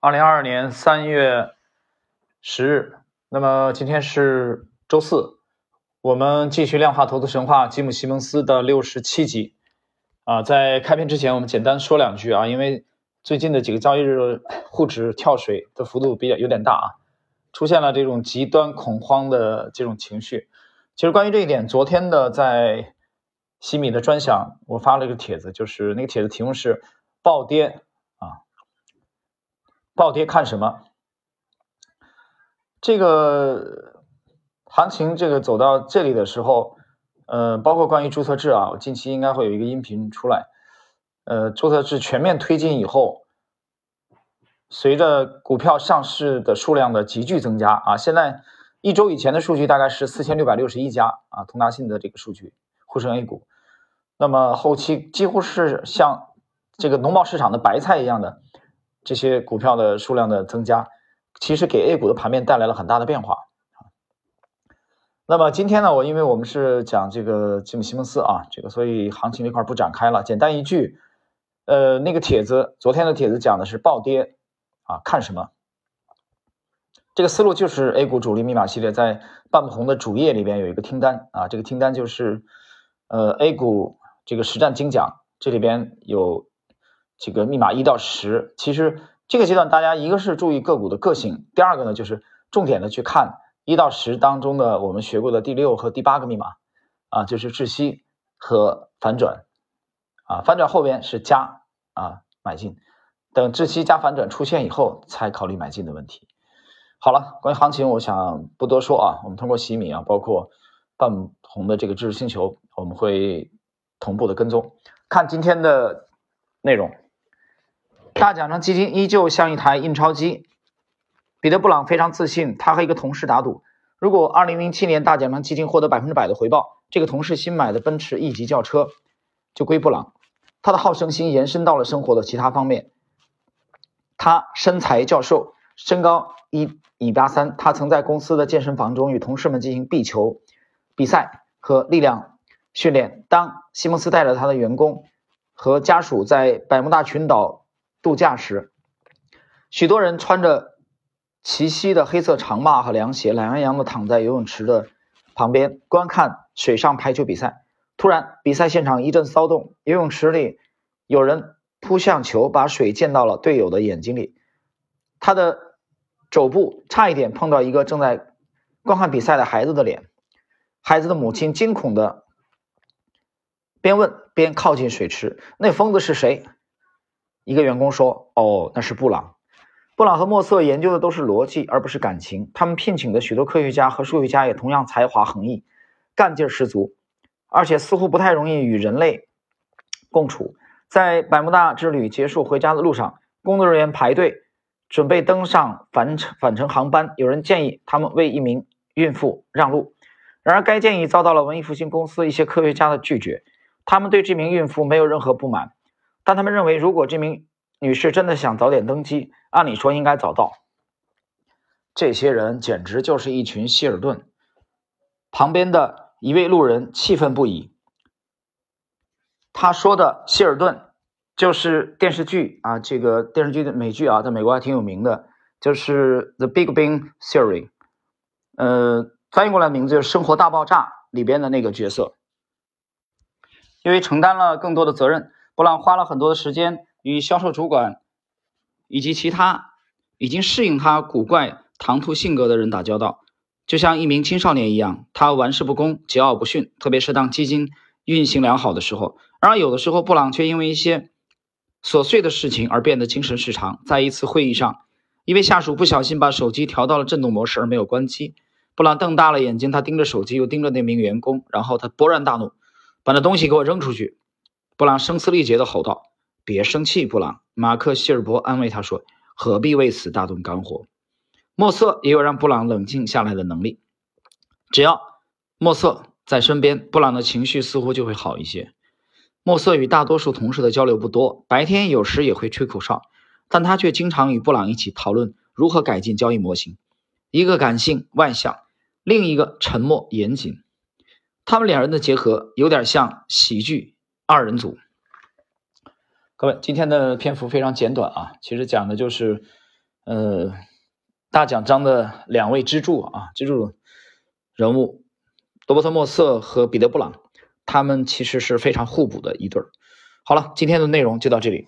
二零二二年三月十日，那么今天是周四，我们继续量化投资神话吉姆·西蒙斯的六十七集啊。在开篇之前，我们简单说两句啊，因为最近的几个交易日沪指跳水的幅度比较有点大啊，出现了这种极端恐慌的这种情绪。其实关于这一点，昨天的在西米的专享，我发了一个帖子，就是那个帖子题目是“暴跌”。暴跌看什么？这个行情这个走到这里的时候，呃，包括关于注册制啊，我近期应该会有一个音频出来。呃，注册制全面推进以后，随着股票上市的数量的急剧增加啊，现在一周以前的数据大概是四千六百六十一家啊，通达信的这个数据沪深 A 股，那么后期几乎是像这个农贸市场的白菜一样的。这些股票的数量的增加，其实给 A 股的盘面带来了很大的变化那么今天呢，我因为我们是讲这个吉姆·西蒙斯啊，这个所以行情这块不展开了。简单一句，呃，那个帖子，昨天的帖子讲的是暴跌啊，看什么？这个思路就是 A 股主力密码系列在半不红的主页里边有一个听单啊，这个听单就是呃 A 股这个实战精讲，这里边有。这个密码一到十，其实这个阶段大家一个是注意个股的个性，第二个呢就是重点的去看一到十当中的我们学过的第六和第八个密码啊，就是窒息和反转啊，反转后边是加啊买进，等窒息加反转出现以后才考虑买进的问题。好了，关于行情我想不多说啊，我们通过洗米啊，包括半红的这个知识星球，我们会同步的跟踪看今天的内容。大奖章基金依旧像一台印钞机。彼得·布朗非常自信，他和一个同事打赌，如果2007年大奖章基金获得百分之百的回报，这个同事新买的奔驰 E 级轿车就归布朗。他的好胜心延伸到了生活的其他方面。他身材较瘦，身高一米八三。他曾在公司的健身房中与同事们进行壁球比赛和力量训练。当西蒙斯带着他的员工和家属在百慕大群岛。度假时，许多人穿着齐膝的黑色长袜和凉鞋，懒洋洋地躺在游泳池的旁边观看水上排球比赛。突然，比赛现场一阵骚动，游泳池里有人扑向球，把水溅到了队友的眼睛里。他的肘部差一点碰到一个正在观看比赛的孩子的脸。孩子的母亲惊恐地边问边靠近水池：“那疯子是谁？”一个员工说：“哦，那是布朗。布朗和莫瑟研究的都是逻辑，而不是感情。他们聘请的许多科学家和数学家也同样才华横溢，干劲十足，而且似乎不太容易与人类共处。在百慕大之旅结束回家的路上，工作人员排队准备登上返程返程航班。有人建议他们为一名孕妇让路，然而该建议遭到了文艺复兴公司一些科学家的拒绝。他们对这名孕妇没有任何不满。”但他们认为，如果这名女士真的想早点登机，按理说应该早到。这些人简直就是一群希尔顿。旁边的一位路人气愤不已。他说的希尔顿就是电视剧啊，这个电视剧的美剧啊，在美国还挺有名的，就是《The Big Bang Theory》。呃，翻译过来名字就是《生活大爆炸》里边的那个角色，因为承担了更多的责任。布朗花了很多的时间与销售主管以及其他已经适应他古怪唐突性格的人打交道，就像一名青少年一样。他玩世不恭、桀骜不驯，特别是当基金运行良好的时候。然而，有的时候布朗却因为一些琐碎的事情而变得精神失常。在一次会议上，一位下属不小心把手机调到了震动模式而没有关机。布朗瞪大了眼睛，他盯着手机，又盯着那名员工，然后他勃然大怒：“把那东西给我扔出去！”布朗声嘶力竭地吼道：“别生气，布朗。”马克·希尔伯安慰他说：“何必为此大动肝火？”莫瑟也有让布朗冷静下来的能力。只要莫瑟在身边，布朗的情绪似乎就会好一些。莫瑟与大多数同事的交流不多，白天有时也会吹口哨，但他却经常与布朗一起讨论如何改进交易模型。一个感性外向，另一个沉默严谨，他们两人的结合有点像喜剧。二人组，各位，今天的篇幅非常简短啊，其实讲的就是呃，大奖章的两位支柱啊，支柱人物罗伯特莫瑟和彼得布朗，他们其实是非常互补的一对儿。好了，今天的内容就到这里。